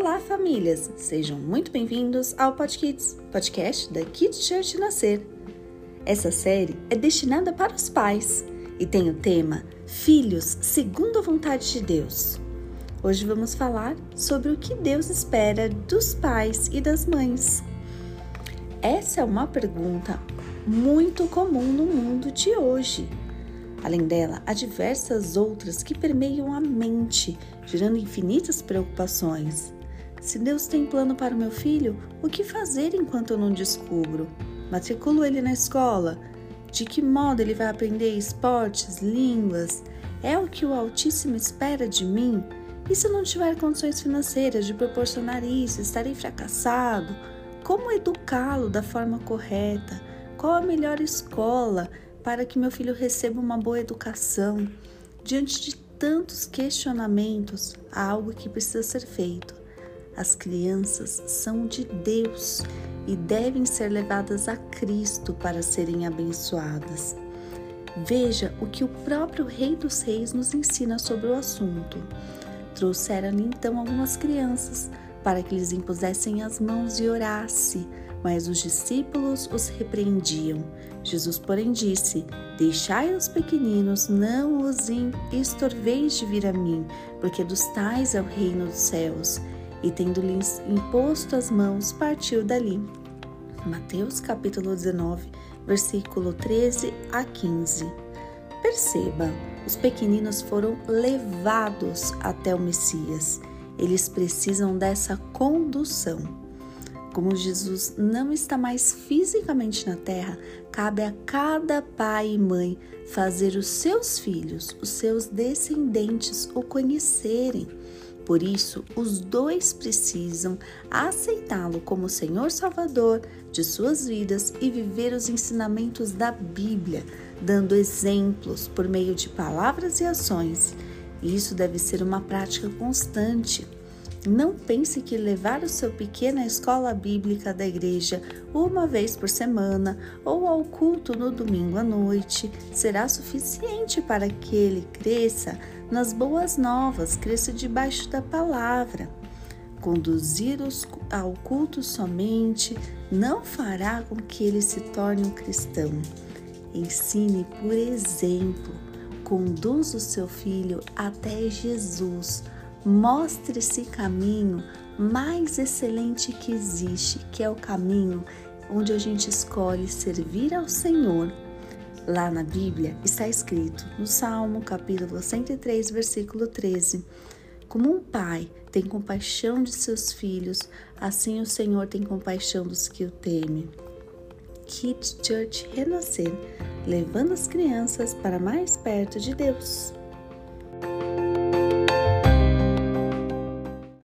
Olá, famílias! Sejam muito bem-vindos ao Podkids, podcast da Kids Church Nascer. Essa série é destinada para os pais e tem o tema Filhos segundo a vontade de Deus. Hoje vamos falar sobre o que Deus espera dos pais e das mães. Essa é uma pergunta muito comum no mundo de hoje. Além dela, há diversas outras que permeiam a mente, gerando infinitas preocupações. Se Deus tem plano para o meu filho, o que fazer enquanto eu não descubro? Matriculo ele na escola? De que modo ele vai aprender esportes, línguas? É o que o Altíssimo espera de mim? E se não tiver condições financeiras de proporcionar isso, estarei fracassado? Como educá-lo da forma correta? Qual a melhor escola para que meu filho receba uma boa educação? Diante de tantos questionamentos, há algo que precisa ser feito. As crianças são de Deus e devem ser levadas a Cristo para serem abençoadas. Veja o que o próprio Rei dos Reis nos ensina sobre o assunto. Trouxeram-lhe então algumas crianças para que lhes impusessem as mãos e orasse, mas os discípulos os repreendiam. Jesus, porém, disse: Deixai os pequeninos, não os estorveis de vir a mim, porque dos tais é o reino dos céus e tendo-lhes imposto as mãos, partiu dali. Mateus capítulo 19, versículo 13 a 15. Perceba, os pequeninos foram levados até o Messias. Eles precisam dessa condução. Como Jesus não está mais fisicamente na terra, cabe a cada pai e mãe fazer os seus filhos, os seus descendentes, o conhecerem por isso, os dois precisam aceitá-lo como Senhor Salvador de suas vidas e viver os ensinamentos da Bíblia, dando exemplos por meio de palavras e ações. Isso deve ser uma prática constante. Não pense que levar o seu pequeno à escola bíblica da igreja uma vez por semana ou ao culto no domingo à noite será suficiente para que ele cresça nas boas novas, cresça debaixo da palavra. Conduzir-os ao culto somente não fará com que ele se torne um cristão. Ensine por exemplo. Conduza o seu filho até Jesus. Mostre esse caminho mais excelente que existe, que é o caminho onde a gente escolhe servir ao Senhor Lá na Bíblia está escrito, no Salmo, capítulo 103, versículo 13: Como um pai tem compaixão de seus filhos, assim o Senhor tem compaixão dos que o temem. Kids Church Renascer, levando as crianças para mais perto de Deus.